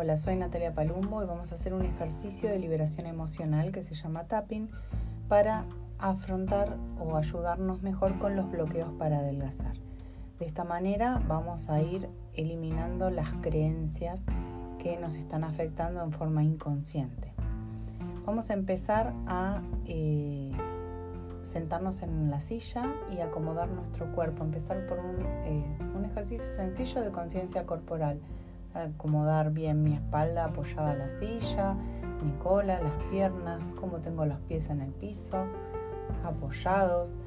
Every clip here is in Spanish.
Hola, soy Natalia Palumbo y vamos a hacer un ejercicio de liberación emocional que se llama tapping para afrontar o ayudarnos mejor con los bloqueos para adelgazar. De esta manera vamos a ir eliminando las creencias que nos están afectando en forma inconsciente. Vamos a empezar a eh, sentarnos en la silla y acomodar nuestro cuerpo. Empezar por un, eh, un ejercicio sencillo de conciencia corporal. Acomodar bien mi espalda apoyada a la silla, mi cola, las piernas, cómo tengo los pies en el piso, apoyados,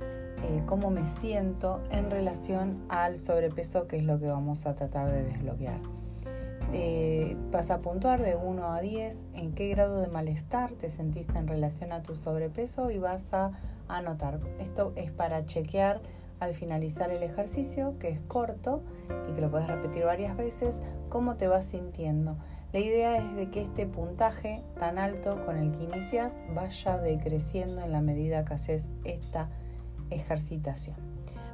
eh, cómo me siento en relación al sobrepeso, que es lo que vamos a tratar de desbloquear. Eh, vas a puntuar de 1 a 10 en qué grado de malestar te sentiste en relación a tu sobrepeso y vas a anotar. Esto es para chequear al finalizar el ejercicio, que es corto y que lo puedes repetir varias veces, cómo te vas sintiendo. La idea es de que este puntaje tan alto con el que inicias vaya decreciendo en la medida que haces esta ejercitación.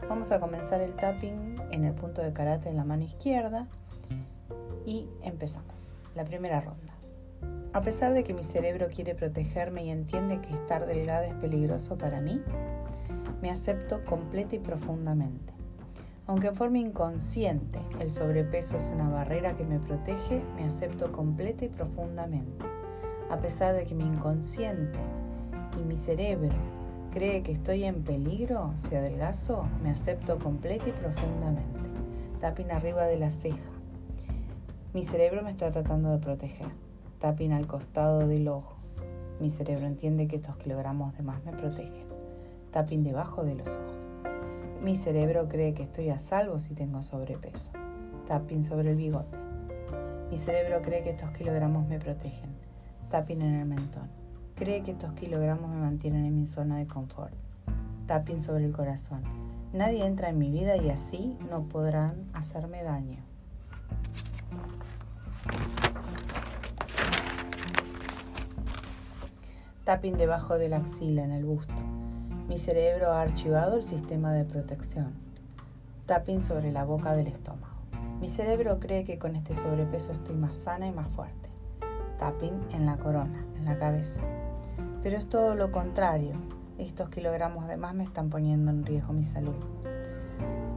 Vamos a comenzar el tapping en el punto de karate en la mano izquierda y empezamos. La primera ronda. A pesar de que mi cerebro quiere protegerme y entiende que estar delgada es peligroso para mí, me acepto completa y profundamente. Aunque en forma inconsciente el sobrepeso es una barrera que me protege, me acepto completa y profundamente. A pesar de que mi inconsciente y mi cerebro cree que estoy en peligro si adelgazo, me acepto completa y profundamente. Tapping arriba de la ceja. Mi cerebro me está tratando de proteger. Tapping al costado del ojo. Mi cerebro entiende que estos kilogramos de más me protegen. Tapping debajo de los ojos. Mi cerebro cree que estoy a salvo si tengo sobrepeso. Tapping sobre el bigote. Mi cerebro cree que estos kilogramos me protegen. Tapping en el mentón. Cree que estos kilogramos me mantienen en mi zona de confort. Tapping sobre el corazón. Nadie entra en mi vida y así no podrán hacerme daño. Tapping debajo de la axila en el busto. Mi cerebro ha archivado el sistema de protección. Tapping sobre la boca del estómago. Mi cerebro cree que con este sobrepeso estoy más sana y más fuerte. Tapping en la corona, en la cabeza. Pero es todo lo contrario. Estos kilogramos de más me están poniendo en riesgo mi salud.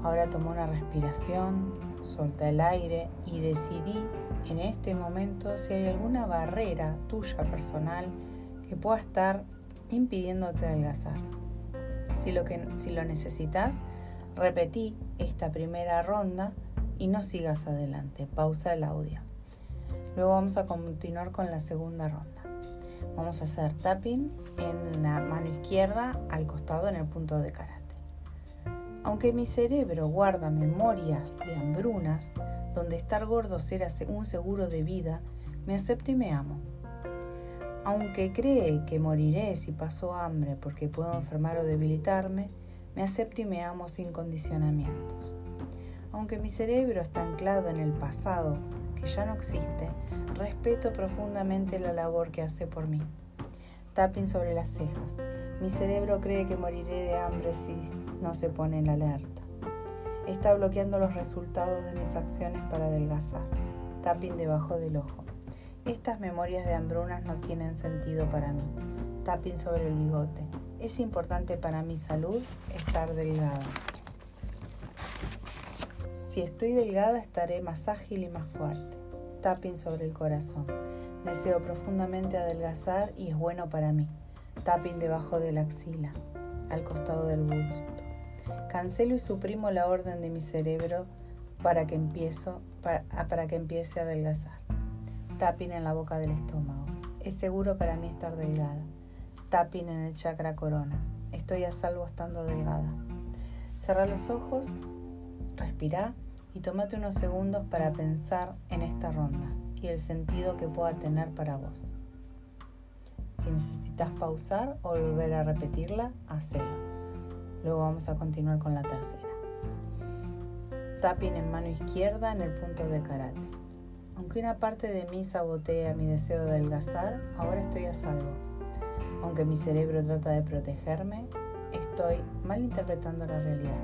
Ahora tomo una respiración, solta el aire y decidí en este momento si hay alguna barrera tuya personal que pueda estar impidiéndote adelgazar. Si lo, que, si lo necesitas, repetí esta primera ronda y no sigas adelante. Pausa el audio. Luego vamos a continuar con la segunda ronda. Vamos a hacer tapping en la mano izquierda al costado en el punto de karate. Aunque mi cerebro guarda memorias de hambrunas, donde estar gordo será un seguro de vida, me acepto y me amo. Aunque cree que moriré si paso hambre porque puedo enfermar o debilitarme, me acepto y me amo sin condicionamientos. Aunque mi cerebro está anclado en el pasado, que ya no existe, respeto profundamente la labor que hace por mí. Tapping sobre las cejas. Mi cerebro cree que moriré de hambre si no se pone en alerta. Está bloqueando los resultados de mis acciones para adelgazar. Tapping debajo del ojo. Estas memorias de hambrunas no tienen sentido para mí. Tapping sobre el bigote. Es importante para mi salud estar delgada. Si estoy delgada estaré más ágil y más fuerte. Tapping sobre el corazón. Deseo profundamente adelgazar y es bueno para mí. Tapping debajo de la axila, al costado del busto. Cancelo y suprimo la orden de mi cerebro para que, empiezo, para, que empiece a adelgazar tapping en la boca del estómago. Es seguro para mí estar delgada. Tapping en el chakra corona. Estoy a salvo estando delgada. Cerra los ojos, respira y tómate unos segundos para pensar en esta ronda y el sentido que pueda tener para vos. Si necesitas pausar o volver a repetirla, hacelo. Luego vamos a continuar con la tercera. Tapping en mano izquierda en el punto de karate. Aunque una parte de mí sabotea mi deseo de adelgazar, ahora estoy a salvo. Aunque mi cerebro trata de protegerme, estoy malinterpretando la realidad.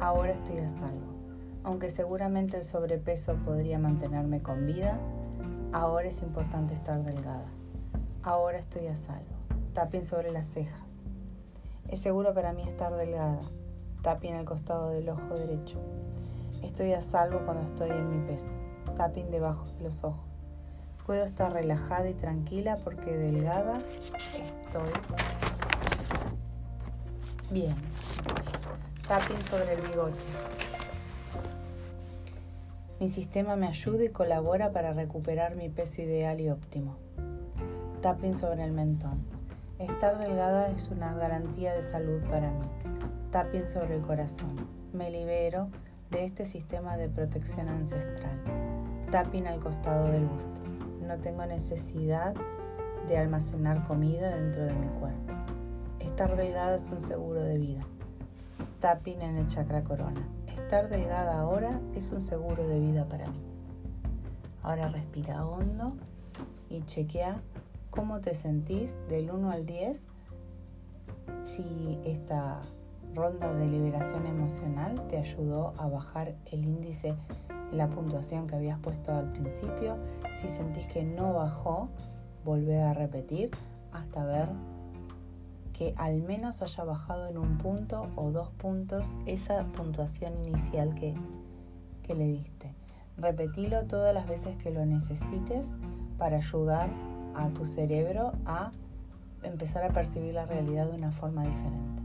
Ahora estoy a salvo. Aunque seguramente el sobrepeso podría mantenerme con vida, ahora es importante estar delgada. Ahora estoy a salvo. Tapping sobre la ceja. Es seguro para mí estar delgada. Tapping al costado del ojo derecho. Estoy a salvo cuando estoy en mi peso. Tapping debajo de los ojos. Puedo estar relajada y tranquila porque delgada estoy bien. Tapping sobre el bigote. Mi sistema me ayuda y colabora para recuperar mi peso ideal y óptimo. Tapping sobre el mentón. Estar delgada es una garantía de salud para mí. Tapping sobre el corazón. Me libero de este sistema de protección ancestral. Tapping al costado del busto. No tengo necesidad de almacenar comida dentro de mi cuerpo. Estar delgada es un seguro de vida. Tapping en el chakra corona estar delgada ahora es un seguro de vida para mí. Ahora respira hondo y chequea cómo te sentís del 1 al 10 si esta ronda de liberación emocional te ayudó a bajar el índice, la puntuación que habías puesto al principio. Si sentís que no bajó, volvé a repetir hasta ver que al menos haya bajado en un punto o dos puntos esa puntuación inicial que, que le diste. Repetilo todas las veces que lo necesites para ayudar a tu cerebro a empezar a percibir la realidad de una forma diferente.